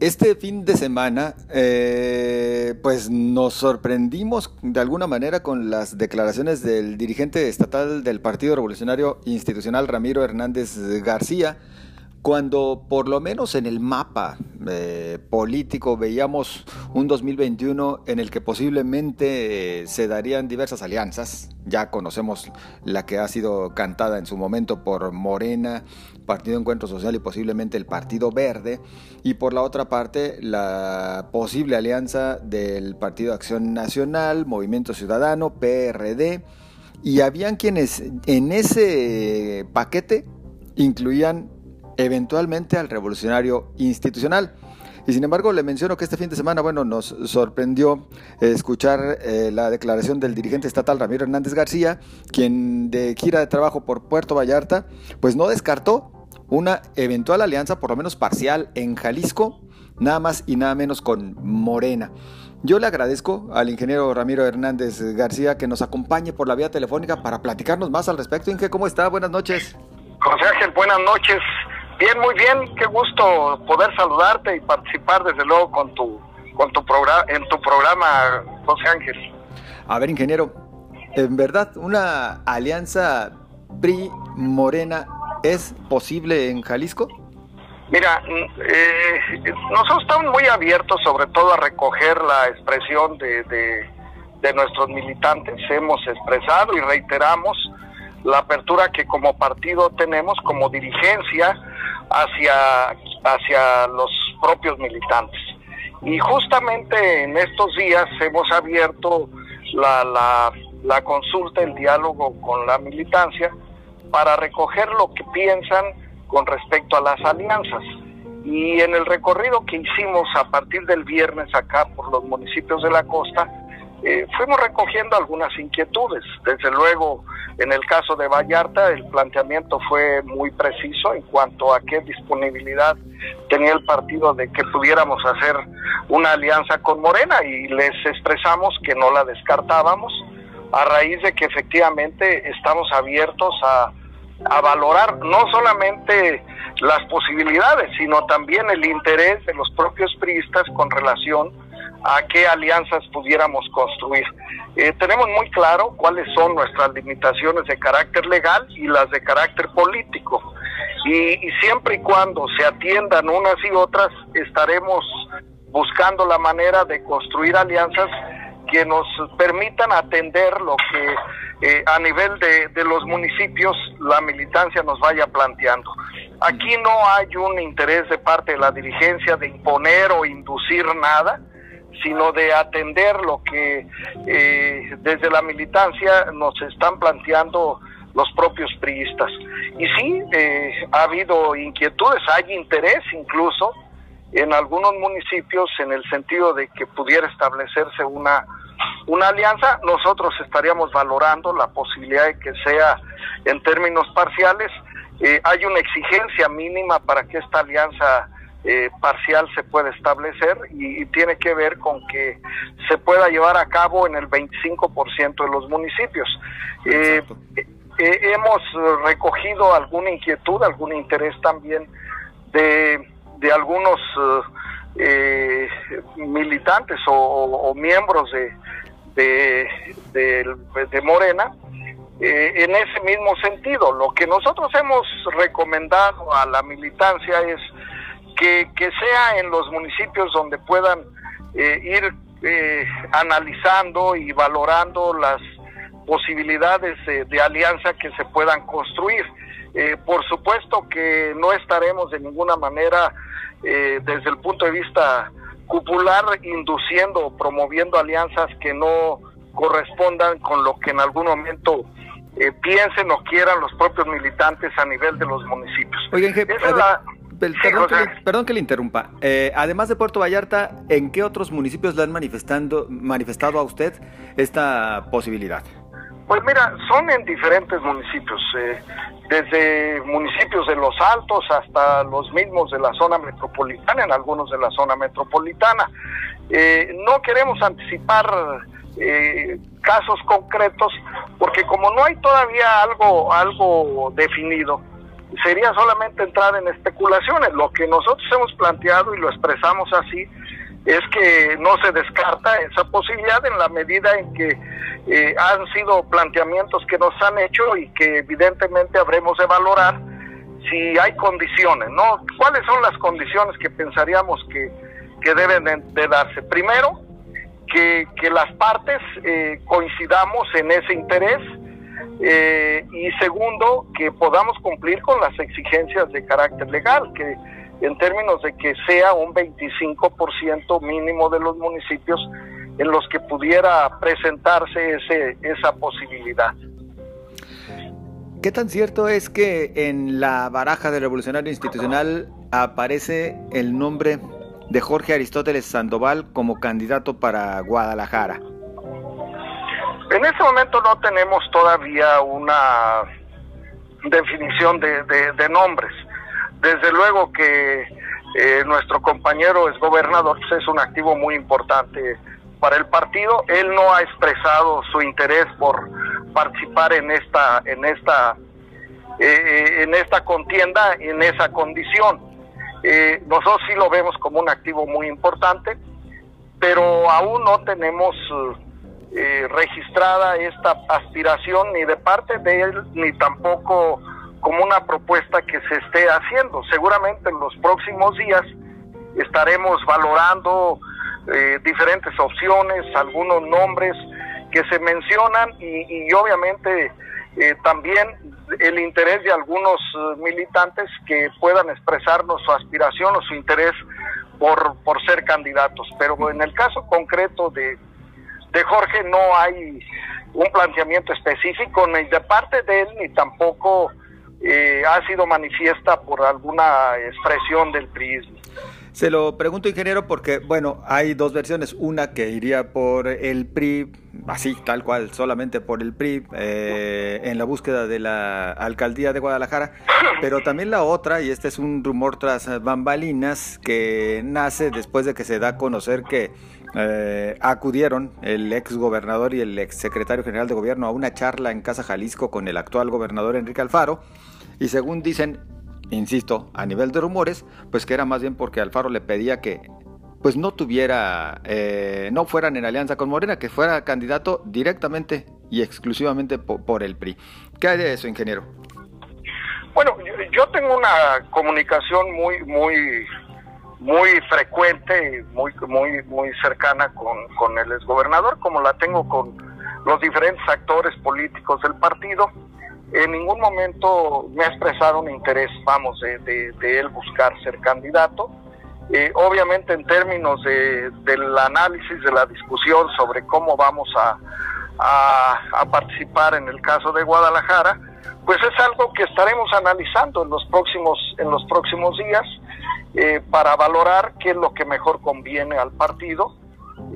Este fin de semana, eh, pues nos sorprendimos de alguna manera con las declaraciones del dirigente estatal del Partido Revolucionario Institucional, Ramiro Hernández García, cuando por lo menos en el mapa eh, político veíamos un 2021 en el que posiblemente eh, se darían diversas alianzas, ya conocemos la que ha sido cantada en su momento por Morena, Partido Encuentro Social y posiblemente el Partido Verde, y por la otra parte la posible alianza del Partido Acción Nacional, Movimiento Ciudadano, PRD, y habían quienes en ese paquete incluían eventualmente al revolucionario institucional. Y sin embargo, le menciono que este fin de semana, bueno, nos sorprendió escuchar eh, la declaración del dirigente estatal Ramiro Hernández García, quien de gira de trabajo por Puerto Vallarta, pues no descartó una eventual alianza, por lo menos parcial, en Jalisco, nada más y nada menos con Morena. Yo le agradezco al ingeniero Ramiro Hernández García que nos acompañe por la vía telefónica para platicarnos más al respecto. Inge, ¿cómo está? Buenas noches. José Ángel, buenas noches. Bien, muy bien, qué gusto poder saludarte y participar desde luego con tu con tu programa en tu programa, José Ángel. A ver, ingeniero, en verdad una alianza PRI Morena es posible en Jalisco? Mira, eh, nosotros estamos muy abiertos sobre todo a recoger la expresión de, de, de nuestros militantes. Hemos expresado y reiteramos la apertura que como partido tenemos como dirigencia hacia, hacia los propios militantes. Y justamente en estos días hemos abierto la, la, la consulta, el diálogo con la militancia para recoger lo que piensan con respecto a las alianzas. Y en el recorrido que hicimos a partir del viernes acá por los municipios de la costa, eh, fuimos recogiendo algunas inquietudes. Desde luego, en el caso de Vallarta, el planteamiento fue muy preciso en cuanto a qué disponibilidad tenía el partido de que pudiéramos hacer una alianza con Morena y les expresamos que no la descartábamos a raíz de que efectivamente estamos abiertos a, a valorar no solamente las posibilidades, sino también el interés de los propios priistas con relación a qué alianzas pudiéramos construir. Eh, tenemos muy claro cuáles son nuestras limitaciones de carácter legal y las de carácter político. Y, siempre y cuando se atiendan unas y otras, estaremos buscando la manera de construir alianzas que nos permitan atender lo que eh, a nivel de, los municipios la militancia nos vaya planteando. Aquí no hay un interés de parte de la dirigencia de imponer o inducir nada, sino de atender lo que eh, desde la militancia nos están planteando los propios priistas. Y sí, eh, ha habido inquietudes, hay interés incluso en algunos municipios en el sentido de que pudiera establecerse una, una alianza, nosotros estaríamos valorando la posibilidad de que sea en términos parciales. Eh, hay una exigencia mínima para que esta alianza eh, parcial se pueda establecer y, y, tiene que ver con que se pueda llevar a cabo en el 25% de los municipios. Eh, eh, hemos recogido alguna inquietud, algún interés también de, de algunos eh, militantes o, o, miembros de, de, de, de Morena. en ese mismo sentido, lo que nosotros hemos recomendado a la militancia es que, que sea en los municipios donde puedan eh, ir eh, analizando y valorando las posibilidades de, de, alianza que se puedan construir. Eh, por supuesto que no estaremos de ninguna manera eh, desde el punto de vista cupular induciendo o promoviendo alianzas que no correspondan con lo que en algún momento eh, piensen o quieran los propios militantes a nivel de los municipios. Oigan, Esa es la, Perdón, que le, perdón, que le, interrumpa. Eh, además de Puerto Vallarta, ¿en qué otros municipios le han manifestando, manifestado a usted esta posibilidad? Pues mira, son en diferentes municipios, eh, desde municipios de los altos hasta los mismos de la zona metropolitana, en algunos de la zona metropolitana. Eh, no queremos anticipar eh, casos concretos porque como no hay todavía algo, algo definido, sería solamente entrar en especulaciones. Lo que nosotros hemos planteado y lo expresamos así es que no se descarta esa posibilidad en la medida en que eh, han sido planteamientos que nos han hecho y que evidentemente habremos de valorar si hay condiciones, ¿no? ¿Cuáles son las condiciones que pensaríamos que, que deben de, darse? Primero, que, que las partes eh, coincidamos en ese interés eh, y segundo, que podamos cumplir con las exigencias de carácter legal, que en términos de que sea un 25% mínimo de los municipios en los que pudiera presentarse ese, esa posibilidad. ¿Qué tan cierto es que en la baraja del revolucionario institucional aparece el nombre de Jorge Aristóteles Sandoval como candidato para Guadalajara? En este momento no tenemos todavía una definición de, nombres. Desde luego que eh, nuestro compañero es gobernador, pues es un activo muy importante para el partido. Él no ha expresado su interés por participar en esta en esta eh, en esta contienda en esa condición eh, nosotros sí lo vemos como un activo muy importante pero aún no tenemos eh, registrada esta aspiración ni de parte de él ni tampoco como una propuesta que se esté haciendo seguramente en los próximos días estaremos valorando diferentes opciones algunos nombres que se mencionan y, obviamente eh, también el interés de algunos eh, militantes que puedan expresarnos su aspiración o su interés por, por ser candidatos. Pero en el caso concreto de, de Jorge no hay un planteamiento específico ni de parte de él ni tampoco eh, ha sido manifiesta por alguna expresión del PRI. Se lo pregunto, ingeniero, porque, bueno, hay dos versiones. Una que iría por el PRI, así, tal cual, solamente por el PRI, eh, en la búsqueda de la alcaldía de Guadalajara. Pero también la otra, y este es un rumor tras bambalinas, que nace después de que se da a conocer que eh, acudieron el ex gobernador y el ex secretario general de gobierno a una charla en Casa Jalisco con el actual gobernador Enrique Alfaro. Y según dicen, insisto, a nivel de rumores, pues que era más bien porque Alfaro le pedía que pues no tuviera, eh, no fueran en alianza con Morena, que fuera candidato directamente y exclusivamente por, el PRI. ¿Qué hay de eso, ingeniero? Bueno, yo, tengo una comunicación muy, muy, muy frecuente, muy, muy, muy cercana con, con el exgobernador, como la tengo con los diferentes actores políticos del partido en ningún momento me ha expresado un interés, vamos, de, él buscar ser candidato. Eh, obviamente en términos del análisis, de la discusión sobre cómo vamos a, participar en el caso de Guadalajara, pues es algo que estaremos analizando en los próximos, en los próximos días eh, para valorar qué es lo que mejor conviene al partido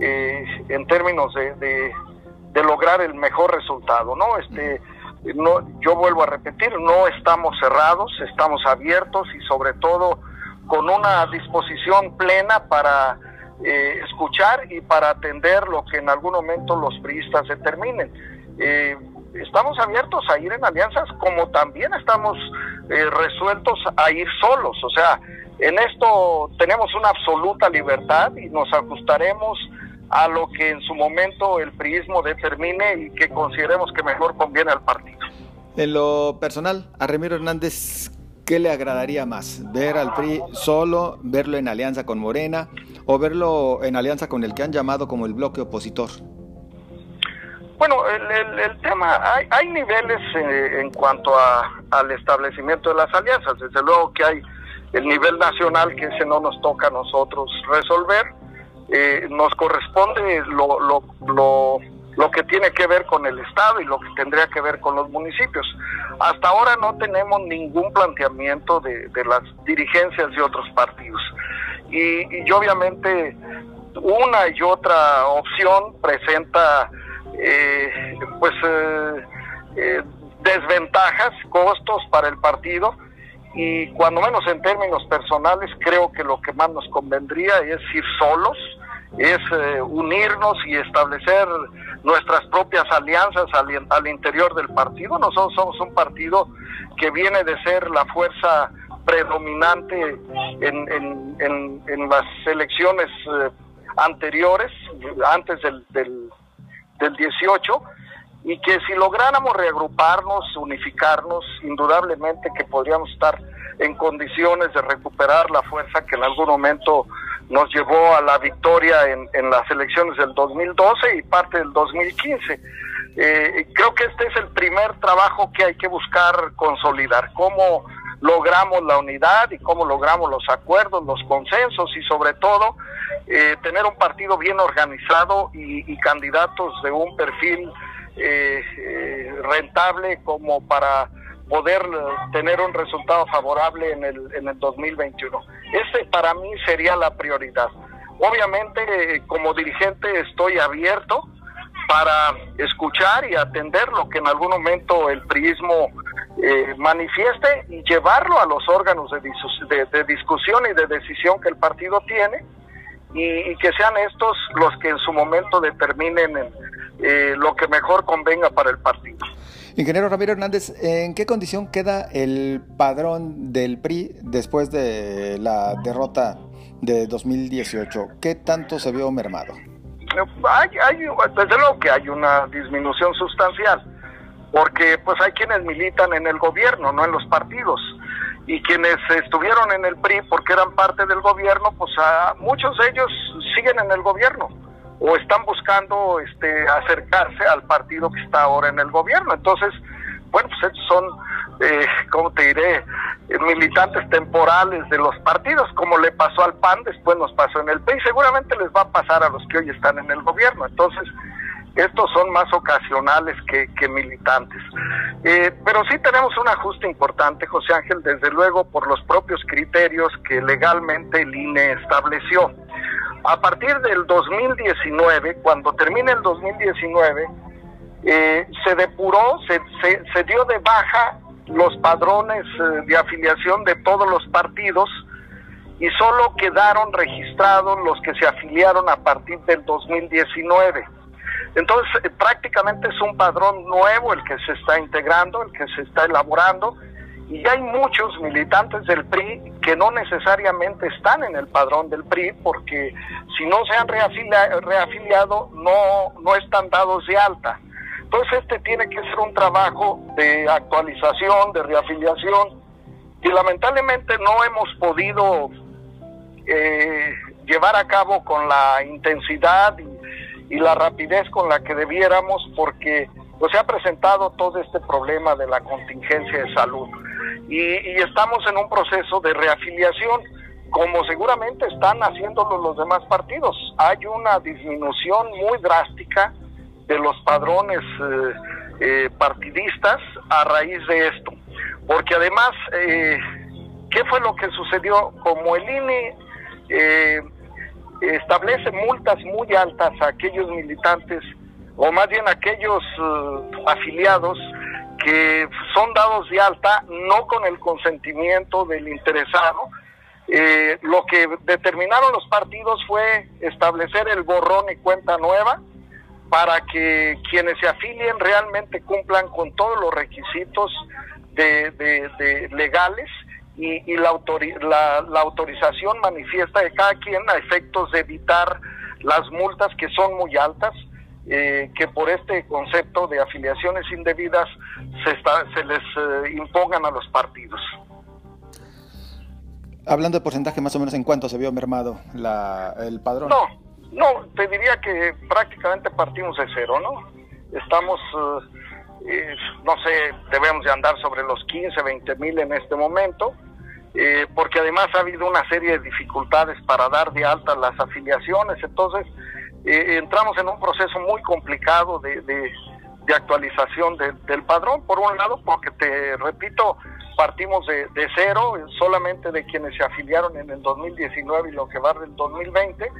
eh, en términos de, de, lograr el mejor resultado, ¿no? Este, no, yo vuelvo a repetir, no estamos cerrados, estamos abiertos y sobre todo con una disposición plena para eh, escuchar y para atender lo que en algún momento los priistas determinen. Eh, estamos abiertos a ir en alianzas como también estamos eh, resueltos a ir solos, o sea, en esto tenemos una absoluta libertad y nos ajustaremos a lo que en su momento el priismo determine y que consideremos que mejor conviene al partido. En lo personal, a Ramiro Hernández, ¿qué le agradaría más? ¿Ver al PRI solo, verlo en alianza con Morena o verlo en alianza con el que han llamado como el bloque opositor? Bueno, el, tema, hay, hay niveles eh, en cuanto a, al establecimiento de las alianzas. Desde luego que hay el nivel nacional que ese no nos toca a nosotros resolver eh, nos corresponde lo, lo, lo, lo, que tiene que ver con el Estado y lo que tendría que ver con los municipios. Hasta ahora no tenemos ningún planteamiento de, de las dirigencias de otros partidos. Y, y obviamente una y otra opción presenta eh, pues eh, desventajas, costos para el partido y cuando menos en términos personales creo que lo que más nos convendría es ir solos es eh, unirnos y establecer nuestras propias alianzas al, interior del partido. Nosotros somos un partido que viene de ser la fuerza predominante en, en, las elecciones eh, anteriores, antes del, del, del 18, y que si lográramos reagruparnos, unificarnos, indudablemente que podríamos estar en condiciones de recuperar la fuerza que en algún momento nos llevó a la victoria en, las elecciones del 2012 y parte del 2015. Eh, creo que este es el primer trabajo que hay que buscar consolidar, cómo logramos la unidad y cómo logramos los acuerdos, los consensos y sobre todo eh, tener un partido bien organizado y, candidatos de un perfil eh, rentable como para poder tener un resultado favorable en el, en el 2021. Ese para mí sería la prioridad. Obviamente, como dirigente estoy abierto para escuchar y atender lo que en algún momento el priismo eh, manifieste y llevarlo a los órganos de, de, discusión y de decisión que el partido tiene y, que sean estos los que en su momento determinen eh, lo que mejor convenga para el partido. Ingeniero Ramiro Hernández, ¿en qué condición queda el padrón del PRI después de la derrota de 2018? ¿Qué tanto se vio mermado? Hay, hay, desde luego que hay una disminución sustancial, porque pues hay quienes militan en el gobierno, no en los partidos, y quienes estuvieron en el PRI porque eran parte del gobierno, pues muchos de ellos siguen en el gobierno o están buscando este acercarse al partido que está ahora en el gobierno. Entonces, bueno, pues estos son, eh, ¿cómo te diré? militantes temporales de los partidos, como le pasó al PAN, después nos pasó en el PRI, seguramente les va a pasar a los que hoy están en el gobierno. Entonces, estos son más ocasionales que, militantes. Eh, pero sí tenemos un ajuste importante, José Ángel, desde luego por los propios criterios que legalmente el INE estableció. A partir del 2019, cuando termine el 2019, eh, se depuró, se, se, dio de baja los padrones eh, de afiliación de todos los partidos y solo quedaron registrados los que se afiliaron a partir del 2019. Entonces, eh, prácticamente es un padrón nuevo el que se está integrando, el que se está elaborando y hay muchos militantes del PRI que no necesariamente están en el padrón del PRI porque si no se han reafiliado no, no están dados de alta. Entonces este tiene que ser un trabajo de actualización, de reafiliación y lamentablemente no hemos podido eh, llevar a cabo con la intensidad y, y la rapidez con la que debiéramos porque pues se ha presentado todo este problema de la contingencia de salud y, estamos en un proceso de reafiliación, como seguramente están haciéndolo los demás partidos. Hay una disminución muy drástica de los padrones eh, eh, partidistas a raíz de esto, porque además, eh, ¿qué fue lo que sucedió? Como el INE establece multas muy altas a aquellos militantes, o más bien a aquellos afiliados, que son dados de alta no con el consentimiento del interesado. Eh, lo que determinaron los partidos fue establecer el borrón y cuenta nueva para que quienes se afilien realmente cumplan con todos los requisitos de, legales y, la, la autorización manifiesta de cada quien a efectos de evitar las multas que son muy altas eh, que por este concepto de afiliaciones indebidas se, se les eh, impongan a los partidos. Hablando de porcentaje, más o menos en cuánto se vio mermado la, el padrón. No, no, te diría que prácticamente partimos de cero, ¿no? Estamos, eh, no sé, debemos de andar sobre los 15, 20 mil en este momento, porque además ha habido una serie de dificultades para dar de alta las afiliaciones, entonces eh, entramos en un proceso muy complicado de, de, actualización del padrón, por un lado, porque te repito, partimos de, de, cero, solamente de quienes se afiliaron en el 2019 y lo que va del 2020,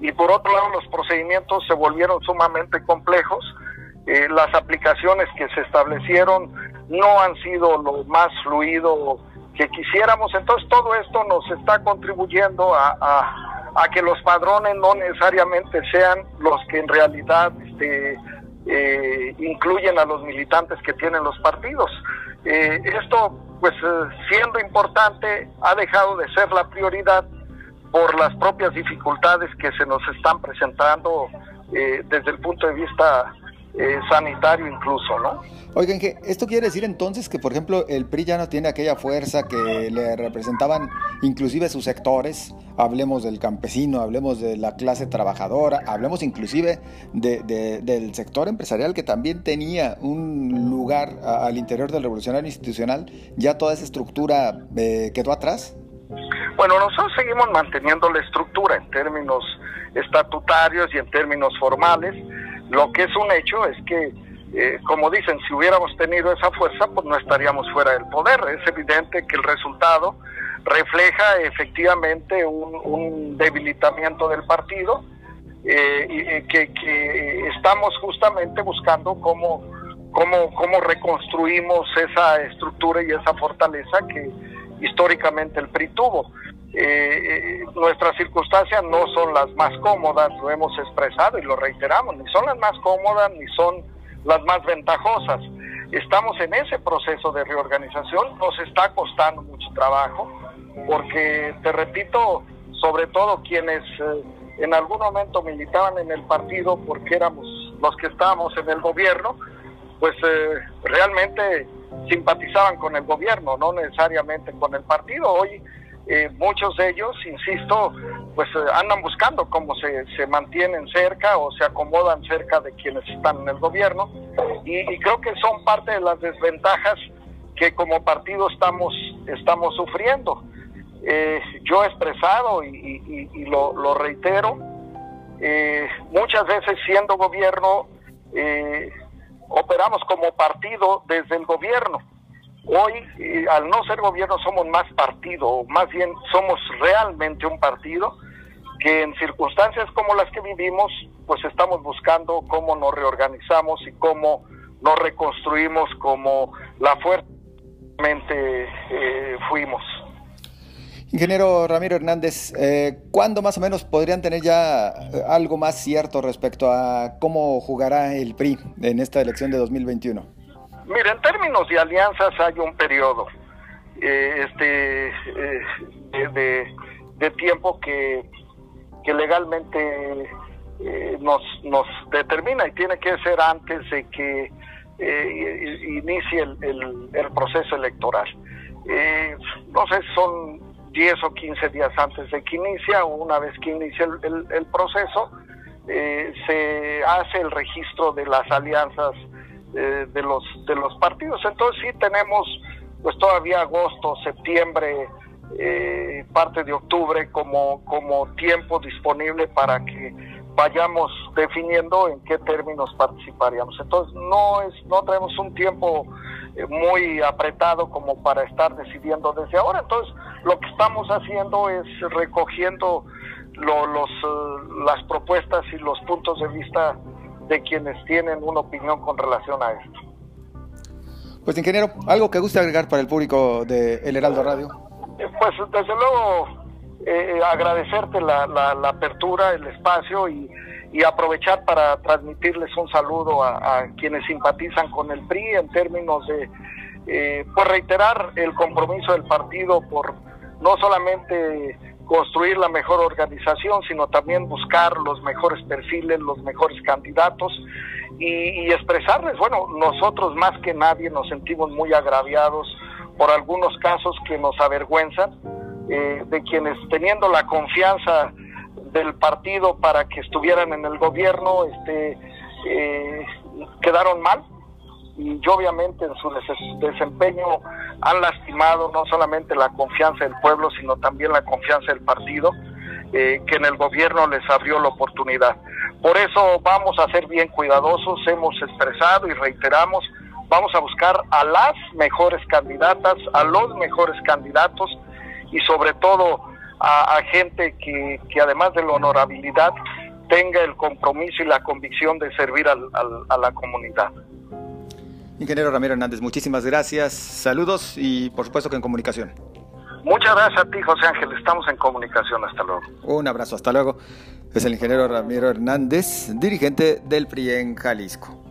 y por otro lado los procedimientos se volvieron sumamente complejos, eh, las aplicaciones que se establecieron no han sido lo más fluido que quisiéramos, entonces todo esto nos está contribuyendo a que los padrones no necesariamente sean los que en realidad este, eh, incluyen a los militantes que tienen los partidos. Eh, esto, pues siendo importante, ha dejado de ser la prioridad por las propias dificultades que se nos están presentando desde el punto de vista eh, sanitario incluso, ¿no? Oigan, que esto quiere decir entonces que, por ejemplo, el PRI ya no tiene aquella fuerza que le representaban inclusive sus sectores, hablemos del campesino, hablemos de la clase trabajadora, hablemos inclusive del sector empresarial que también tenía un lugar al interior del revolucionario institucional, ya toda esa estructura eh, quedó atrás. Bueno, nosotros seguimos manteniendo la estructura en términos estatutarios y en términos formales lo que es un hecho es que, eh, como dicen, si hubiéramos tenido esa fuerza, pues no estaríamos fuera del poder. Es evidente que el resultado refleja efectivamente un, debilitamiento del partido eh, y, que, estamos justamente buscando cómo, cómo, cómo reconstruimos esa estructura y esa fortaleza que históricamente el PRI tuvo. Eh, nuestras circunstancias no son las más cómodas, lo hemos expresado y lo reiteramos, ni son las más cómodas ni son las más ventajosas. Estamos en ese proceso de reorganización, nos está costando mucho trabajo, porque te repito, sobre todo quienes eh, en algún momento militaban en el partido porque éramos los que estábamos en el gobierno, pues eh, realmente simpatizaban con el gobierno, no necesariamente con el partido. Hoy eh, muchos de ellos, insisto, pues eh, andan buscando cómo se, se, mantienen cerca o se acomodan cerca de quienes están en el gobierno y, creo que son parte de las desventajas que como partido estamos, estamos sufriendo. Eh, yo he expresado y, y lo, lo, reitero, muchas veces siendo gobierno, operamos como partido desde el gobierno Hoy, al no ser gobierno, somos más partido, más bien somos realmente un partido que en circunstancias como las que vivimos, pues estamos buscando cómo nos reorganizamos y cómo nos reconstruimos como la fuerza eh, fuimos. Ingeniero Ramiro Hernández, eh, ¿cuándo más o menos podrían tener ya eh, algo más cierto respecto a cómo jugará el PRI en esta elección de 2021? Mira, en términos de alianzas hay un periodo eh, este eh, de, tiempo que, que legalmente nos, nos determina y tiene que ser antes de que inicie el, proceso electoral. no sé, son 10 o 15 días antes de que inicia o una vez que inicia el, el proceso, se hace el registro de las alianzas eh, de los de los partidos. Entonces sí tenemos pues todavía agosto, septiembre, eh, parte de octubre como como tiempo disponible para que vayamos definiendo en qué términos participaríamos. Entonces no es no tenemos un tiempo eh, muy apretado como para estar decidiendo desde ahora. Entonces lo que estamos haciendo es recogiendo los las propuestas y los puntos de vista de quienes tienen una opinión con relación a esto. Pues ingeniero, ¿algo que guste agregar para el público de El Heraldo Radio? Eh, pues desde luego eh, agradecerte la, la, apertura, el espacio y, y, aprovechar para transmitirles un saludo a, quienes simpatizan con el PRI en términos de eh, pues reiterar el compromiso del partido por no solamente construir la mejor organización, sino también buscar los mejores perfiles, los mejores candidatos y, expresarles, bueno, nosotros más que nadie nos sentimos muy agraviados por algunos casos que nos avergüenzan, eh, de quienes teniendo la confianza del partido para que estuvieran en el gobierno, este, eh, quedaron mal, y obviamente en su desempeño han lastimado no solamente la confianza del pueblo, sino también la confianza del partido, eh, que en el gobierno les abrió la oportunidad. Por eso vamos a ser bien cuidadosos, hemos expresado y reiteramos, vamos a buscar a las mejores candidatas, a los mejores candidatos y sobre todo a, gente que, que, además de la honorabilidad tenga el compromiso y la convicción de servir al, a la comunidad. Ingeniero Ramiro Hernández, muchísimas gracias, saludos y por supuesto que en comunicación. Muchas gracias a ti, José Ángel, estamos en comunicación, hasta luego. Un abrazo, hasta luego. Es el ingeniero Ramiro Hernández, dirigente del PRI en Jalisco.